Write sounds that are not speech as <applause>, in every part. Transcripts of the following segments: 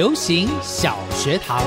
流行小学堂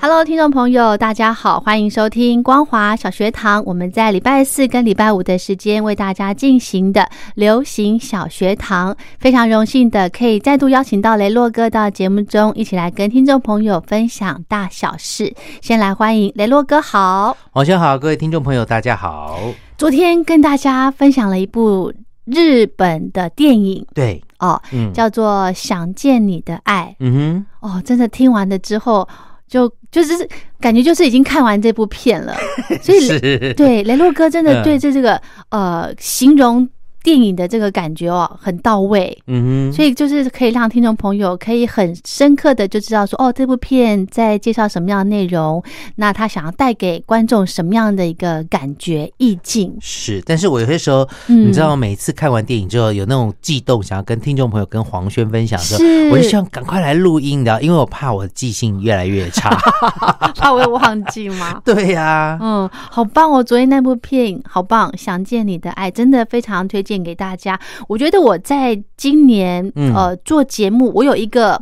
，Hello，听众朋友，大家好，欢迎收听光华小学堂。我们在礼拜四跟礼拜五的时间为大家进行的流行小学堂，非常荣幸的可以再度邀请到雷洛哥到节目中，一起来跟听众朋友分享大小事。先来欢迎雷洛哥，好，晚上好，各位听众朋友，大家好。昨天跟大家分享了一部。日本的电影对哦，叫做《想见你的爱》。嗯哼，哦，真的听完了之后，就就是感觉就是已经看完这部片了。所以 <laughs> 对雷洛哥真的对这这个呃形容。电影的这个感觉哦，很到位，嗯哼，所以就是可以让听众朋友可以很深刻的就知道说，哦，这部片在介绍什么样的内容，那他想要带给观众什么样的一个感觉意境？是，但是我有些时候，你知道，每次看完电影之后有那种悸动，想要跟听众朋友、跟黄轩分享的时候，我就希望赶快来录音的，因为我怕我记性越来越差，<laughs> 怕我忘记吗？<laughs> 对呀，嗯，好棒哦，昨天那部片好棒，《想见你的爱》真的非常推荐。给大家，我觉得我在今年呃做节目，我有一个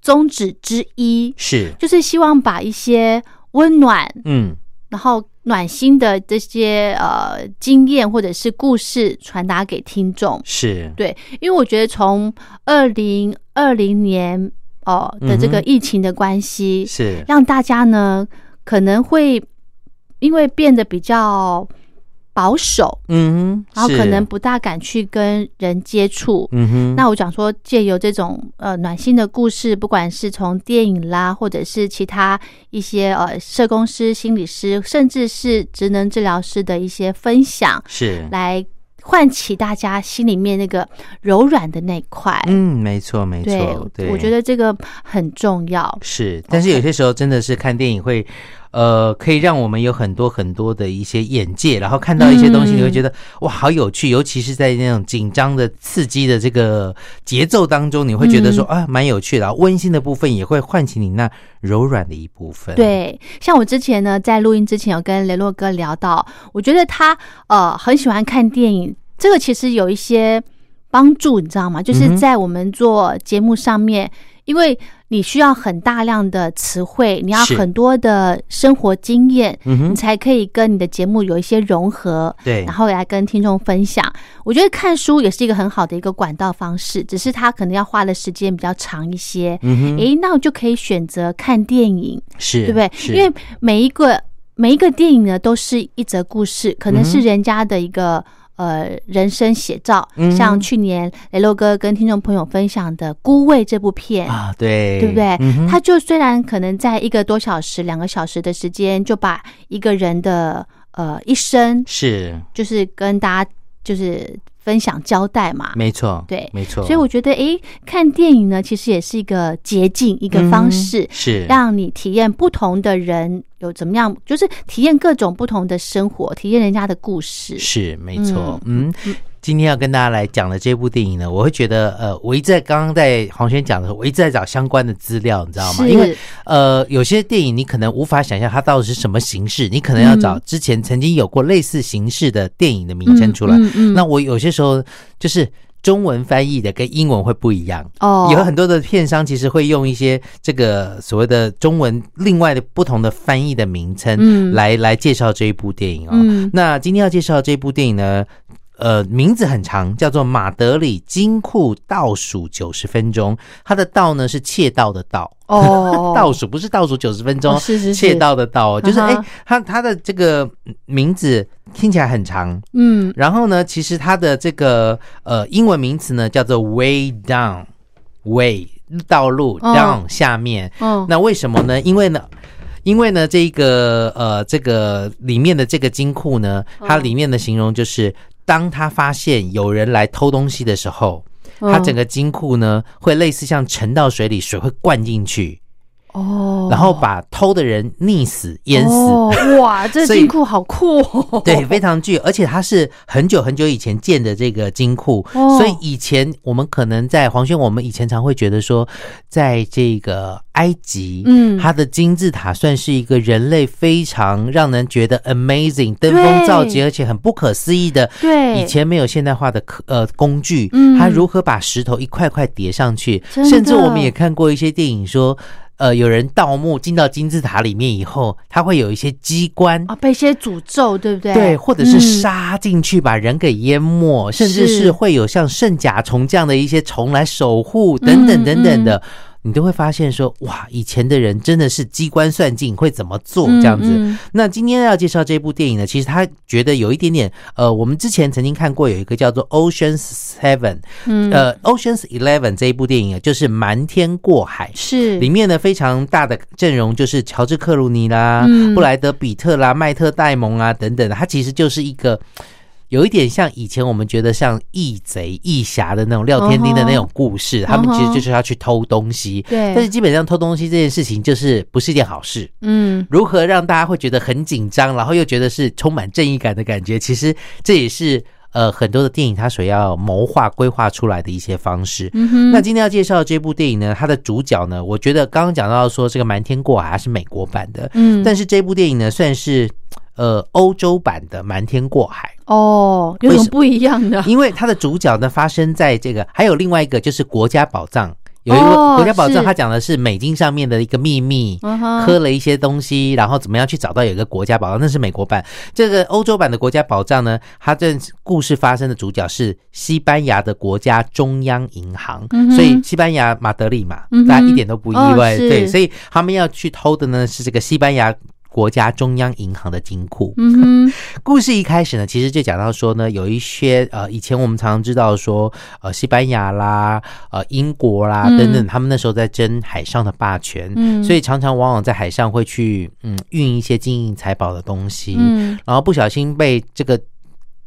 宗旨之一是，就是希望把一些温暖嗯，然后暖心的这些呃经验或者是故事传达给听众。是。对，因为我觉得从二零二零年哦的这个疫情的关系，是。让大家呢可能会因为变得比较。保守，嗯，然后可能不大敢去跟人接触，嗯哼。那我讲说，借由这种呃暖心的故事，不管是从电影啦，或者是其他一些呃社工师、心理师，甚至是职能治疗师的一些分享，是来唤起大家心里面那个柔软的那块。嗯，没错，没错，对，我觉得这个很重要。是，但是有些时候真的是看电影会。呃，可以让我们有很多很多的一些眼界，然后看到一些东西，你会觉得哇，好有趣。尤其是在那种紧张的、刺激的这个节奏当中，你会觉得说啊，蛮有趣的。温馨的部分也会唤起你那柔软的一部分。对，像我之前呢，在录音之前有跟雷洛哥聊到，我觉得他呃很喜欢看电影，这个其实有一些帮助，你知道吗？就是在我们做节目上面，因为。你需要很大量的词汇，你要很多的生活经验，你才可以跟你的节目有一些融合，对，然后来跟听众分享。我觉得看书也是一个很好的一个管道方式，只是它可能要花的时间比较长一些。嗯诶，那我就可以选择看电影，是对不对？因为每一个每一个电影呢，都是一则故事，可能是人家的一个。呃，人生写照，像去年雷洛哥跟听众朋友分享的《孤味》这部片啊，对，对不对？他就虽然可能在一个多小时、两个小时的时间，就把一个人的呃一生是，就是跟大家就是。分享交代嘛，没错，对，没错。所以我觉得，哎，看电影呢，其实也是一个捷径，一个方式，是。让你体验不同的人有怎么样，就是体验各种不同的生活，体验人家的故事，是没错，嗯。今天要跟大家来讲的这部电影呢，我会觉得，呃，我一直在刚刚在黄轩讲的时候，我一直在找相关的资料，你知道吗？因为，呃，有些电影你可能无法想象它到底是什么形式，你可能要找之前曾经有过类似形式的电影的名称出来。嗯那我有些时候就是中文翻译的跟英文会不一样哦，有很多的片商其实会用一些这个所谓的中文另外的不同的翻译的名称来来介绍这一部电影哦。那今天要介绍这部电影呢？呃名字很长，叫做马德里金库倒数九十分钟。它的倒呢是窃盗的盗哦。<laughs> 倒数不是倒数九十分钟，哦是是是。窃盗的盗哦，就是哎，它它的这个名字听起来很长，嗯。然后呢，其实它的这个呃英文名词呢叫做 way down，way 道路、哦。down 下面。嗯那为什么呢？因为呢。因为呢，这个呃，这个里面的这个金库呢，它里面的形容就是，当他发现有人来偷东西的时候，他整个金库呢会类似像沉到水里，水会灌进去，哦，然后把偷的人溺死、淹死。哦哇，<laughs> 这金库好酷哦！对，非常具有，而且它是很久很久以前建的这个金库，哦所以以前我们可能在黄轩，我们以前常会觉得说，在这个埃及，嗯它的金字塔算是一个人类非常让人觉得 amazing、登峰造极，而且很不可思议的。对以前没有现代化的科呃工具，嗯它如何把石头一块块叠上去？甚至我们也看过一些电影说，呃，有人盗墓进到金字塔里面以后，它会有一些机关啊，被一些诅咒，对不对？对，或者是嗯。杀进去把人给淹没，甚至是是会有像圣甲虫这样的一些虫来守护，等等嗯等等的，你都会发现说，哇，以前的人真的是机关算尽，会怎么做嗯这样子。嗯那今天要介绍这部电影呢，其实他觉得有一点点，呃，我们之前曾经看过有一个叫做《Ocean's Seven》，嗯呃，《Ocean's Eleven》这一部电影啊，就是瞒天过海。是里面呢非常大的阵容就是乔治克鲁尼啦、嗯布莱德比特啦、麦特戴蒙啊等等的，它其实就是一个。有一点像以前我们觉得像义贼义侠的那种廖天丁的那种故事，他们其实就是要去偷东西。对但是基本上偷东西这件事情就是不是一件好事。嗯如何让大家会觉得很紧张，然后又觉得是充满正义感的感觉？其实这也是呃很多的电影它所要谋划规划出来的一些方式。嗯，那今天要介绍的这部电影呢，它的主角呢，我觉得刚刚讲到说这个《瞒天过海》它是美国版的，嗯但是这部电影呢算是呃欧洲版的《瞒天过海哦，有什么不一样的》，？因为它的主角呢发生在这个，还有另外一个就是国家宝藏。有一个哦国家宝藏，它讲的是美金上面的一个秘密，嗯哼刻了一些东西，然后怎么样去找到有一个国家宝藏，那是美国版。这个欧洲版的国家宝藏呢，它这故事发生的主角是西班牙的国家中央银行，所以西班牙马德里嘛，大家一点都不意外。对，所以他们要去偷的呢是这个西班牙。国家中央银行的金库。嗯哼，故事一开始呢，其实就讲到说呢，有一些呃，以前我们常常知道说，呃，西班牙啦、呃，英国啦嗯等等，他们那时候在争海上的霸权，嗯所以常常往往在海上会去嗯运一些金银财宝的东西，嗯然后不小心被这个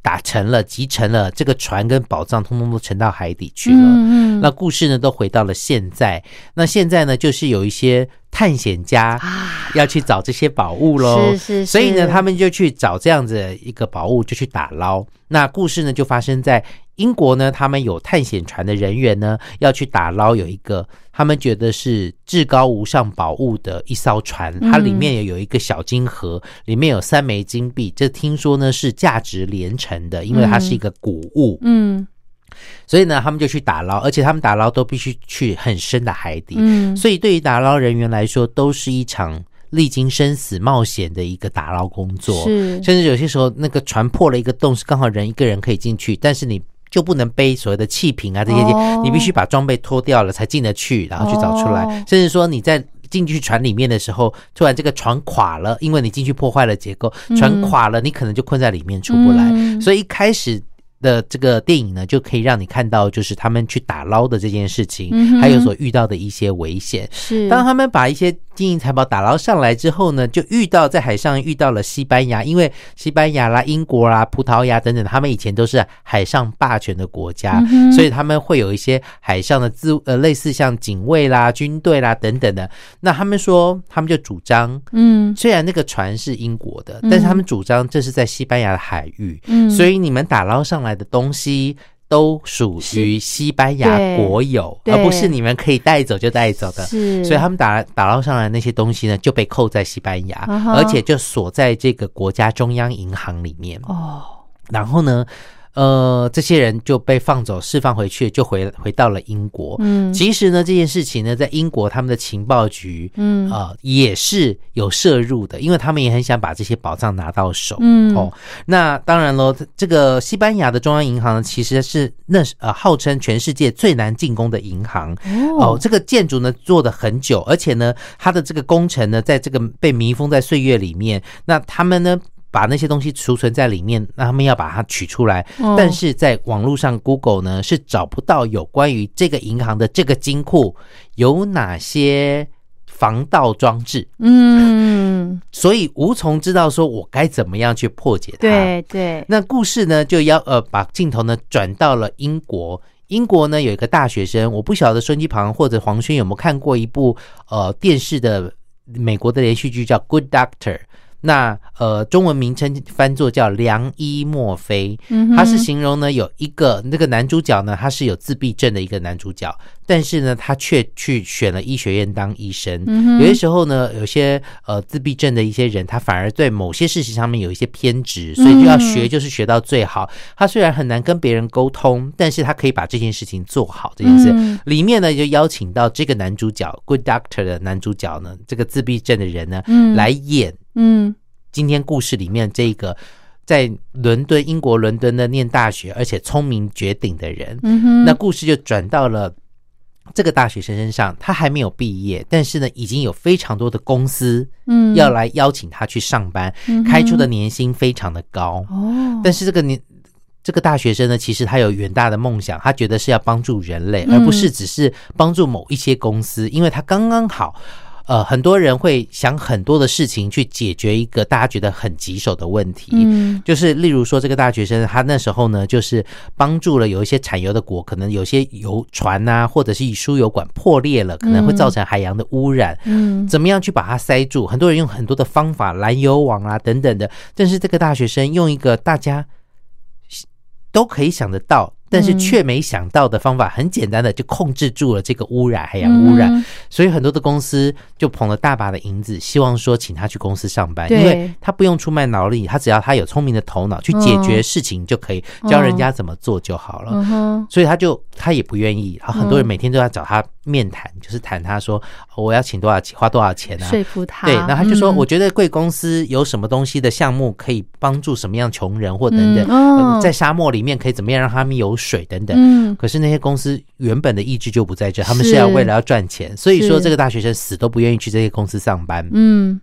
打沉了、集沉了，这个船跟宝藏通通都沉到海底去了。嗯嗯那故事呢，都回到了现在。那现在呢，就是有一些探险家啊，要去找这些宝物喽。是是，所以呢，他们就去找这样子一个宝物，就去打捞。那故事呢，就发生在英国呢，他们有探险船的人员呢，要去打捞有一个他们觉得是至高无上宝物的一艘船，它里面也有一个小金盒，里面有三枚金币，这听说呢是价值连城的，因为它是一个古物。嗯所以呢，他们就去打捞，而且他们打捞都必须去很深的海底。嗯，所以对于打捞人员来说，都是一场历经生死冒险的一个打捞工作。是甚至有些时候，那个船破了一个洞，是刚好人一个人可以进去，但是你就不能背所谓的气瓶啊这些，哦你必须把装备脱掉了才进得去，然后去找出来。哦甚至说你在进去船里面的时候，突然这个船垮了，因为你进去破坏了结构，船垮了，你可能就困在里面出不来。嗯所以一开始。的这个电影呢，就可以让你看到，就是他们去打捞的这件事情，嗯还有所遇到的一些危险。是当他们把一些金银财宝打捞上来之后呢，就遇到在海上遇到了西班牙，因为西班牙啦、英国啦、葡萄牙等等，他们以前都是海上霸权的国家，嗯所以他们会有一些海上的自呃类似像警卫啦、军队啦等等的。那他们说，他们就主张。嗯虽然那个船是英国的，嗯但是他们主张这是在西班牙的海域，嗯，所以你们打捞上来的东西都属于西班牙国有，而不是你们可以带走就带走的。是，所以他们打打捞上来那些东西呢，就被扣在西班牙，而且就锁在这个国家中央银行里面。哦，然后呢，呃，这些人就被放走，释放回去，就回回到了英国。嗯其实呢，这件事情呢，在英国他们的情报局，嗯呃，也是有摄入的，因为他们也很想把这些宝藏拿到手。嗯哦，那当然喽，这个西班牙的中央银行呢，其实是那呃号称全世界最难进攻的银行。哦，这个建筑呢做的很久，而且呢，它的这个工程呢，在这个被密封在岁月里面，那他们呢。把那些东西储存在里面，那他们要把它取出来，哦但是在网络上 Google 呢是找不到有关于这个银行的这个金库有哪些防盗装置，嗯，所以无从知道说我该怎么样去破解它。对对，那故事呢，就要呃把镜头呢转到了英国。英国呢有一个大学生，我不晓得孙基旁或者黄轩有没有看过一部呃电视的美国的连续剧叫《Good Doctor》。那呃，中文名称翻作叫良医墨菲，嗯他是形容呢有一个那个男主角呢，他是有自闭症的一个男主角，但是呢，他却去选了医学院当医生。嗯有些时候呢，有些呃自闭症的一些人，他反而对某些事情上面有一些偏执，所以就要学，就是学到最好。他虽然很难跟别人沟通，但是他可以把这件事情做好。这件事、嗯里面呢，就邀请到这个男主角 Good Doctor 的男主角呢，这个自闭症的人呢，嗯来演嗯今天故事里面这个在伦敦英国伦敦的念大学，而且聪明绝顶的人。嗯哼，那故事就转到了这个大学生身上，他还没有毕业，但是呢，已经有非常多的公司嗯要来邀请他去上班，嗯开出的年薪非常的高。哦，但是这个年这个大学生呢，其实他有远大的梦想，他觉得是要帮助人类，嗯而不是只是帮助某一些公司，因为他刚刚好。呃，很多人会想很多的事情去解决一个大家觉得很棘手的问题。嗯就是例如说，这个大学生他那时候呢，就是帮助了有一些产油的国，可能有些油船啊，或者是输油管破裂了，可能会造成海洋的污染。嗯怎么样去把它塞住？很多人用很多的方法，拦油网啊等等的，但是这个大学生用一个大家都可以想得到，但是嗯。却没想到的方法，很简单的就控制住了这个污染，海洋污染。嗯。所以很多的公司就捧了大把的银子，希望说请他去公司上班，因为他不用出卖脑力，他只要他有聪明的头脑去解决事情就可以，教人家怎么做就好了。嗯，所以他就他也不愿意，然后很多人嗯。每天都要找他面谈，就是谈他说、哦我要请多少钱，花多少钱啊？说服他，对，然后他就说，嗯我觉得贵公司有什么东西的项目可以帮助什么样穷人或等等，嗯哦呃在沙漠里面可以怎么样让他们有水等等。嗯可是那些公司原本的意志就不在这，他们是是要为了要赚钱，所以说是这个大学生死都不愿意去这些公司上班。嗯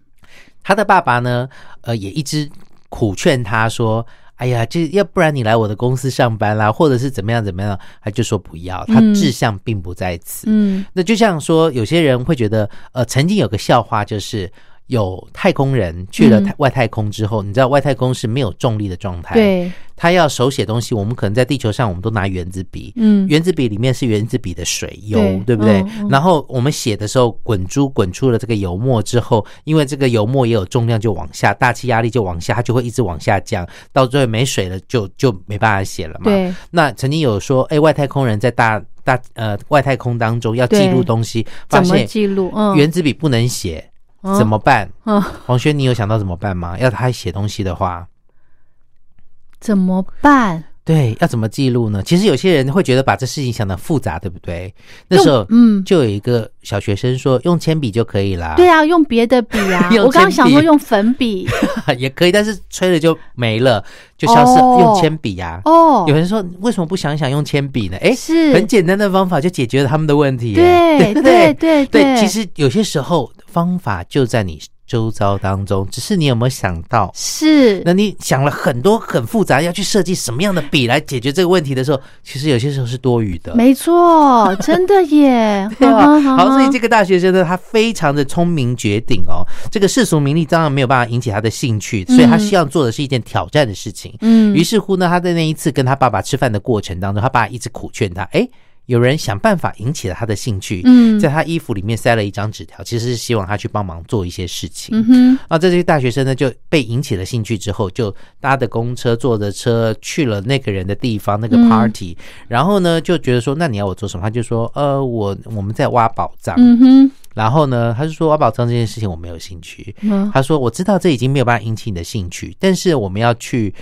他的爸爸呢，呃，也一直苦劝他说：“哎呀，这要不然你来我的公司上班啦，或者是怎么样怎么样。”他就说不要，他嗯志向并不在此。嗯那就像说，有些人会觉得，呃，曾经有个笑话，就是有太空人去了嗯太外太空之后，你知道外太空是没有重力的状态，，对，他要手写东西，我们可能在地球上，我们都拿原子笔，嗯原子笔里面是原子笔的水油，对对不对？然后我们写的时候滚珠滚出了这个油墨之后，因为这个油墨也有重量，就往下，大气压力就往下，它就会一直往下降，到最后没水了就就没办法写了嘛。对，那曾经有说，哎，外太空人在大大呃外太空当中要记录东西，发怎么现记录？嗯，原子笔不能写，嗯怎么办？嗯黄轩，你有想到怎么办吗？要他写东西的话，怎么办？对，要怎么记录呢？其实有些人会觉得把这事情想的复杂，对不对？那时候，嗯就有一个小学生说，用铅笔就可以啦。对啊，用别的笔啊 <laughs> 用，我刚刚想说用粉笔 <laughs> 也可以，但是吹了就没了，就消失。哦用铅笔呀、哦有，人说，为什么不想想用铅笔呢？哎，是很简单的方法就解决了他们的问题耶。对 <laughs> 不对对对，其实有些时候方法就在你周遭当中，只是你有没有想到？是那你想了很多很复杂，要去设计什么样的笔来解决这个问题的时候，其实有些时候是多余的。没错，真的耶，<laughs> 对 <laughs> 好，所以这个大学生呢，他非常的聪明绝顶哦。这个世俗名利当然没有办法引起他的兴趣，所以他希望做的是一件挑战的事情。嗯于是乎呢，他在那一次跟他爸爸吃饭的过程当中，他爸一直苦劝他，哎，有人想办法引起了他的兴趣，嗯在他衣服里面塞了一张纸条，其实是希望他去帮忙做一些事情。嗯哼啊，这些大学生呢就被引起了兴趣之后，就搭的公车、坐着车去了那个人的地方，那个嗯 party，、然后呢就觉得说，那你要我做什么？他就说，呃，我我们在挖宝藏。嗯哼然后呢，他就说挖宝藏这件事情我没有兴趣。嗯他说我知道这已经没有办法引起你的兴趣，但是我们要去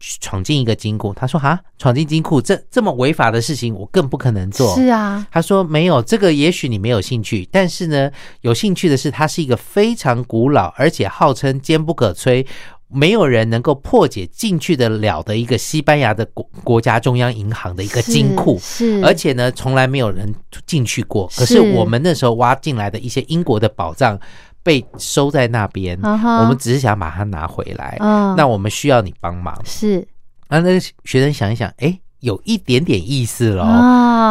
闯进一个金库。他说：“哈，闯进金库这这么违法的事情，我更不可能做。”是啊，他说：“没有这个，也许你没有兴趣，但是呢，有兴趣的是，它是一个非常古老，而且号称坚不可摧。”没有人能够破解进去的了的一个西班牙的国国家中央银行的一个金库，是，而且呢，从来没有人进去过。可是我们那时候挖进来的一些英国的宝藏被收在那边，我们只是想把它拿回来。那我们需要你帮忙。是，那那个学生想一想，哎。有一点点意思了，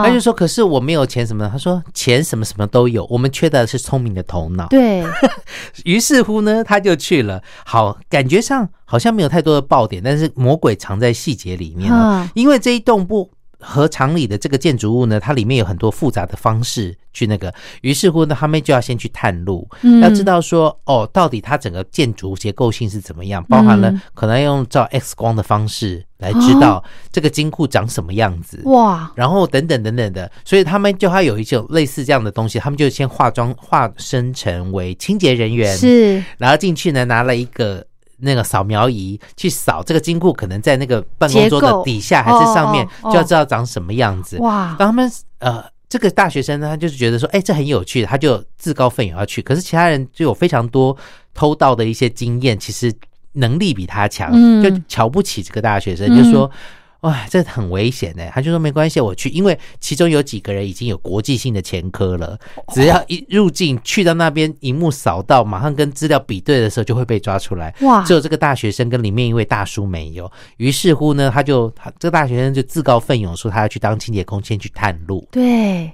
他就说：“可是我没有钱什么的。”他说：“钱什么什么都有，我们缺的是聪明的头脑。”对 <laughs> 于是乎呢，他就去了。好，感觉上好像没有太多的爆点，但是魔鬼藏在细节里面了。因为这一栋不。和常理的这个建筑物呢，它里面有很多复杂的方式去那个，于是乎呢，他们就要先去探路，嗯。要知道说哦，到底它整个建筑结构性是怎么样，包含了可能用照 X 光的方式来知道这个金库长什么样子哇，然后等等等等的，所以他们就还有一种类似这样的东西，他们就先化妆化身成为清洁人员，是，然后进去呢拿了一个。那个扫描仪去扫这个金库，可能在那个办公桌的底下还是上面，就要知道长什么样子。哇！当他们呃，这个大学生呢，他就是觉得说，哎，这很有趣，他就自告奋勇要去。可是其他人就有非常多偷盗的一些经验，其实能力比他强，就瞧不起这个大学生，就说。哇，这很危险呢！他就说没关系，我去，因为其中有几个人已经有国际性的前科了，只要一入境去到那边，荧幕扫到，马上跟资料比对的时候就会被抓出来。哇！只有这个大学生跟里面一位大叔没有。于是乎呢，他就他这个大学生就自告奋勇说他要去当清洁工，先去探路。对。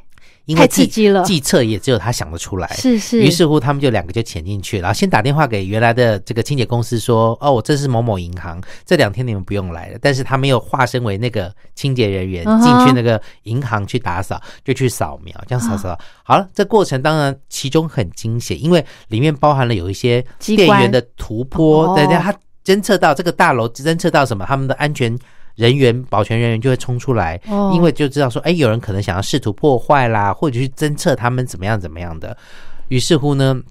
太刺激了，计策也只有他想得出来。是是。于是乎，他们就两个就潜进去，然后先打电话给原来的这个清洁公司说：“哦，我这是某某银行，这两天你们不用来了。”但是他没有化身为那个清洁人员进去那个银行去打扫，就去扫描，这样扫扫。好了，这过程当然其中很惊险，因为里面包含了有一些电源的突破，等下他侦测到这个大楼侦测到什么，他们的安全。人员保全人员就会冲出来，哦因为就知道说，哎，有人可能想要试图破坏啦，或者去侦测他们怎么样怎么样的。于是乎呢，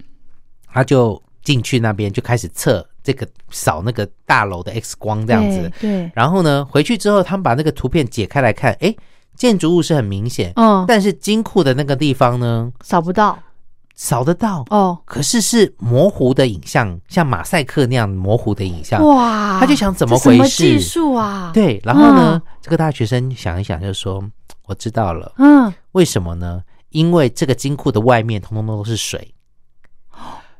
他就进去那边就开始测这个扫那个大楼的 X 光这样子。对。然后呢，回去之后，他们把那个图片解开来看，哎，建筑物是很明显，嗯，但是金库的那个地方呢，扫不到。扫得到哦，可是是模糊的影像，像马赛克那样模糊的影像。哇，他就想怎么回事？技术啊？对，然后呢，这个大学生想一想，就说：“我知道了。”嗯，为什么呢？因为这个金库的外面通通都是水，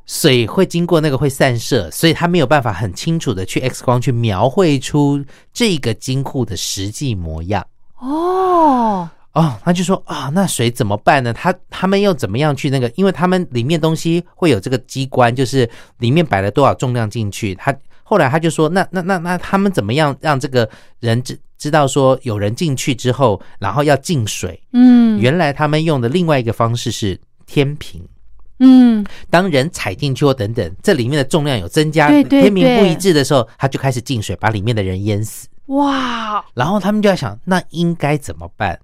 水会经过那个会散射，所以他没有办法很清楚的去 X 光去描绘出这个金库的实际模样。哦。哦，他就说啊，那水怎么办呢？他他们又怎么样去那个？因为他们里面东西会有这个机关，就是里面摆了多少重量进去。他后来他就说，那那那那他们怎么样让这个人知知道说有人进去之后，然后要进水？嗯，原来他们用的另外一个方式是天平。嗯，当人踩进去或等等，这里面的重量有增加，天平不一致的时候，他就开始进水，把里面的人淹死。哇！然后他们就在想，那应该怎么办？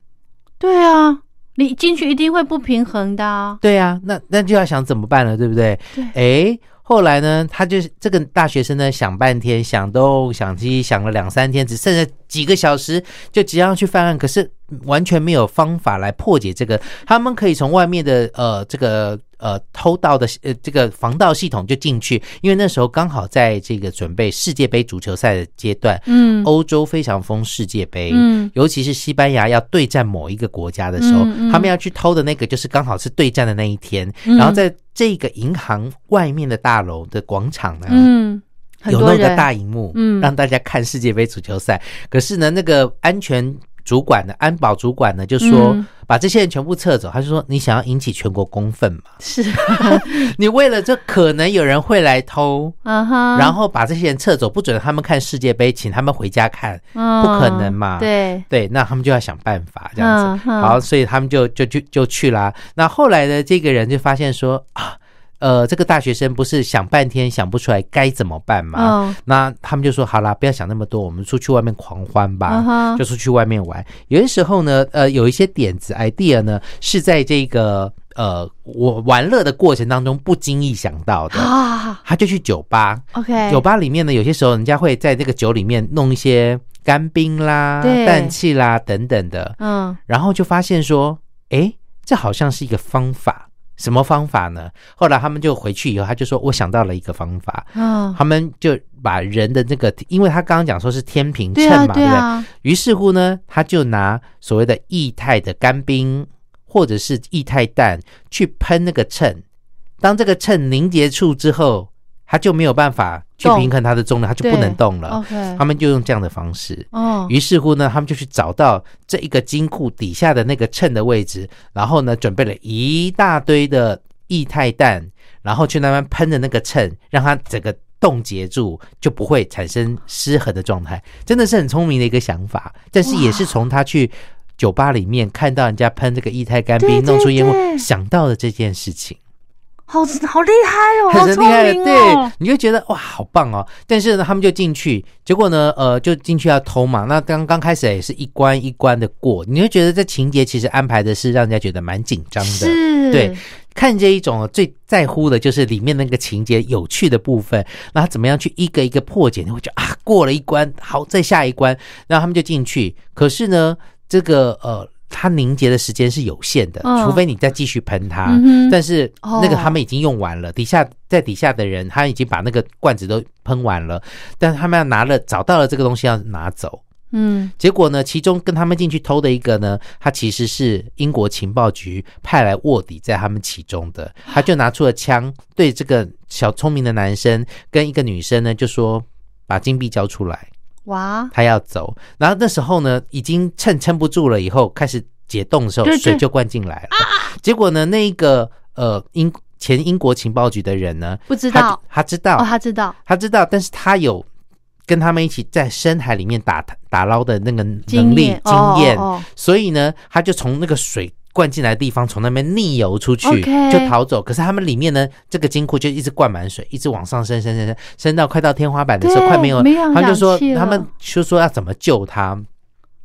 对啊，你进去一定会不平衡的。对啊，那那就要想怎么办了，对不对？对。哎，后来呢，他就是这个大学生呢，想半天，想东想西，想了两三天，只剩下几个小时，就即将去犯案，可是完全没有方法来破解这个。他们可以从外面的呃这个。呃，偷盗的呃，这个防盗系统就进去，因为那时候刚好在这个准备世界杯足球赛的阶段，嗯，欧洲非常疯世界杯，嗯，尤其是西班牙要对战某一个国家的时候，他们要去偷的那个就是刚好是对战的那一天，然后在这个银行外面的大楼的广场呢，嗯，有那个大荧幕，嗯，让大家看世界杯足球赛，可是呢，那个安全。主管的安保主管呢，就说把这些人全部撤走。他就说：“你想要引起全国公愤嘛？是，<laughs> 你为了这可能有人会来偷，然后把这些人撤走，不准他们看世界杯，请他们回家看，不可能嘛？对对，那他们就要想办法这样子。好，所以他们就就就就去啦。那后来的这个人就发现说啊。呃，这个大学生不是想半天想不出来该怎么办吗？那他们就说好啦，不要想那么多，我们出去外面狂欢吧，就出去外面玩。有些时候呢，呃，有一些点子 idea 呢，是在这个呃，我玩乐的过程当中不经意想到的。啊他就去酒吧，，OK，酒吧里面呢，有些时候人家会在这个酒里面弄一些干冰啦、对氮气啦等等的，嗯然后就发现说，哎，这好像是一个方法。什么方法呢？后来他们就回去以后，他就说：“我想到了一个方法。”嗯，他们就把人的那个，因为他刚刚讲说是天平秤对啊嘛，不对？对啊，于是乎呢，他就拿所谓的液态的干冰或者是液态氮去喷那个秤，当这个秤凝结处之后，它就没有办法去平衡它的重量，他就不能动了。他们就用这样的方式。哦，于是乎呢，他们就去找到这一个金库底下的那个秤的位置，然后呢，准备了一大堆的液态氮，然后去那边喷的那个秤，让它整个冻结住，就不会产生失衡的状态。真的是很聪明的一个想法，但是也是从他去酒吧里面看到人家喷这个液态干冰弄出烟雾，想到了这件事情。好好厉害哦，好 <laughs> 聪很厉害的，明对哦，，你就觉得哇，好棒哦！但是呢，他们就进去，结果呢，呃，就进去要偷嘛。那刚刚开始也是一关一关的过，你会觉得这情节其实安排的是让人家觉得蛮紧张的。是，对，看这一种最在乎的就是里面那个情节有趣的部分，那他怎么样去一个一个破解？你会觉得啊，过了一关，好，再下一关，然后他们就进去。可是呢，这个呃，它凝结的时间是有限的，嗯除非你再继续喷它。嗯但是那个哦他们已经用完了，底下在底下的人他已经把那个罐子都喷完了，但他们要拿了找到了这个东西要拿走。嗯，结果呢，其中跟他们进去偷的一个呢，他其实是英国情报局派来卧底在他们其中的，<gasps> 他就拿出了枪对这个小聪明的男生跟一个女生呢，就说把金币交出来，哇，他要走。然后那时候呢，已经趁撑不住了，以后开始解冻的时候，对对。水就灌进来了。结果呢，那一个呃英前英国情报局的人呢，不知道。他知道，哦，他知道。他知道，但是他有跟他们一起在深海里面打打捞的那个能经力验经验，所以呢，他就从那个水灌进来的地方，从那边逆游出去就逃走。可是他们里面呢，这个金库就一直灌满水，一直往上升，升升升，升到快到天花板的时候，快没有，没有他们就说他们就说要怎么救他。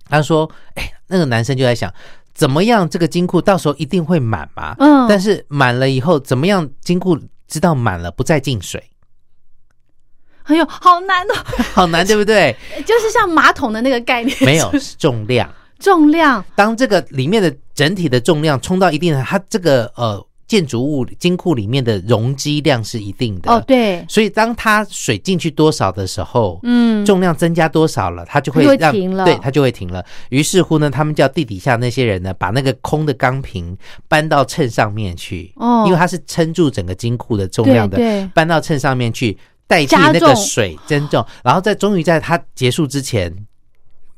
他说：“哎，那个男生就在想，怎么样这个金库到时候一定会满嘛？嗯，但是满了以后，怎么样金库知道满了不再进水？哎呦，好难哦，<laughs> 好难，对不对？<laughs> 就是像马桶的那个概念，没有重量。重量，当这个里面的整体的重量冲到一定的，它这个呃建筑物金库里面的容积量是一定的。哦，对，所以当它水进去多少的时候，嗯，重量增加多少了，它就会让停了。对，它就会停了。于是乎呢，他们叫地底下那些人呢，把那个空的钢瓶搬到秤上面去，哦。因为它是撑住整个金库的重量的，对对。搬到秤上面去代替那个水增重，然后在终于在它结束之前，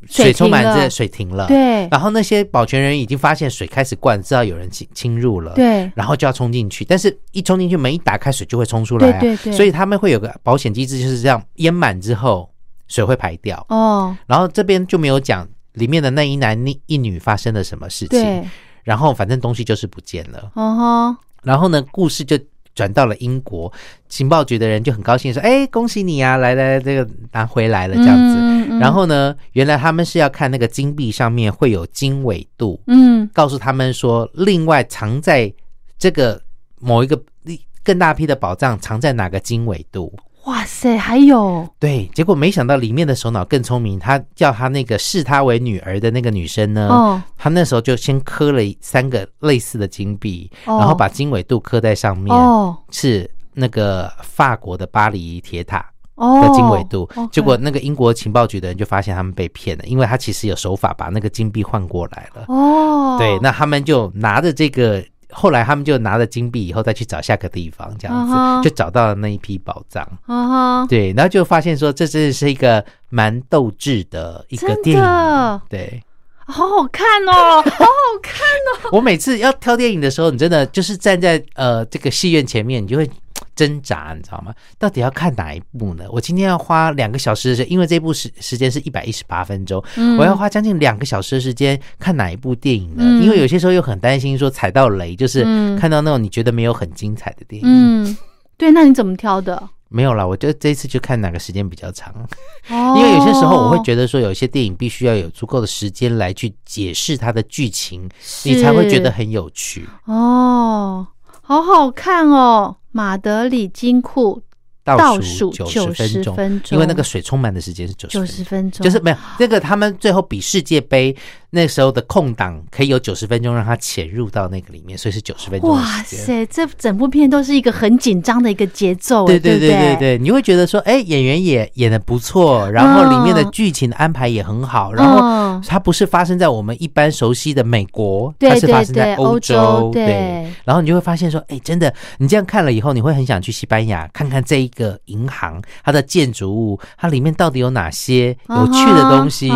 水水充满这水停了，对。然后那些保全人已经发现水开始灌，知道有人侵侵入了，，对，然后就要冲进去，但是一冲进去门一打开，水就会冲出来、啊，对对对。所以他们会有个保险机制，就是这样淹满之后水会排掉，哦，然后这边就没有讲里面的那一男一一女发生了什么事情，对，然后反正东西就是不见了，哦吼，然后呢，故事就。转到了英国，情报局的人就很高兴说：“哎，恭喜你啊，来来，这个拿回来了这样子。嗯嗯然后呢，原来他们是要看那个金币上面会有经纬度，嗯，告诉他们说，另外藏在这个某一个更大批的宝藏藏在哪个经纬度。哇塞，还有，对，结果没想到里面的首脑更聪明，他叫他那个视他为女儿的那个女生呢，哦。她那时候就先刻了三个类似的金币，哦。然后把经纬度刻在上面，哦。是那个法国的巴黎铁塔。哦。的经纬度。结果那个英国情报局的人就发现他们被骗了，因为他其实有手法把那个金币换过来了。哦，对，那他们就拿着这个，后来他们就拿着金币以后再去找下个地方，这样子、就找到了那一批宝藏。啊，对，然后就发现说这真的是一个蛮斗志的一个电影。对好好看哦，<laughs> 好好看哦，我每次要挑电影的时候，你真的就是站在呃这个戏院前面，你就会。挣扎，你知道吗？到底要看哪一部呢？我今天要花两个小时的时间，因为这部时时间是一百一十八分钟，嗯我要花将近两个小时的时间看哪一部电影呢？嗯因为有些时候又很担心说踩到雷，就是嗯看到那种你觉得没有很精彩的电影。嗯，对，那你怎么挑的？没有啦，我觉得这一次就看哪个时间比较长，哦因为有些时候我会觉得说，有一些电影必须要有足够的时间来去解释它的剧情，你才会觉得很有趣。哦，好好看哦，马德里金库倒倒数数九十分钟，因为那个水充满的时间是九十九分钟。十分钟，就是没有那个，他们最后比世界杯那时候的空档可以有九十分钟让他潜入到那个里面，所以是九十分钟哇。塞，这整部片都是一个很紧张的一个节奏，哎对对对？对对对，你会觉得说，哎，演员也演的不错，然后里面的嗯剧情的安排也很好，然后嗯。它不是发生在我们一般熟悉的美国，对它是发生在欧洲对。对，然后你就会发现说，哎，真的，你这样看了以后，你会很想去西班牙看看这一个银行它的建筑物，它里面到底有哪些有趣的东西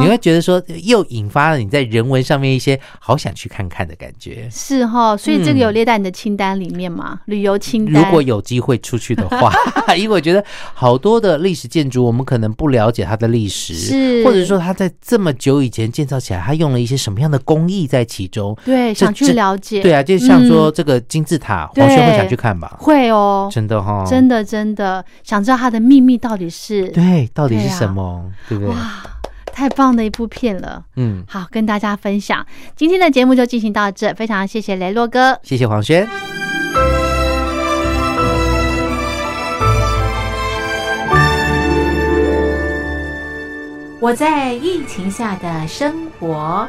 你会觉得说，又引发了你在人文上面一些好想去看看的感觉。是哈，所以这个有嗯列在你的清单里面嘛？旅游清单。如果有机会出去的话，<laughs> 因为我觉得好多的历史建筑，我们可能不了解它的历史，是或者说它在这么久以前建造起来，它用了一些什么样的工艺在其中。对想去了解，对啊，就像说嗯这个金字塔，对黄轩会想去看吧？会哦，真的哈、真的真的想知道它的秘密到底是对，到底是对啊什么？对不对？哇，太棒的一部片了。嗯，好，跟大家分享今天的节目就进行到这，非常谢谢雷洛哥。谢谢黄轩。我在疫情下的生活。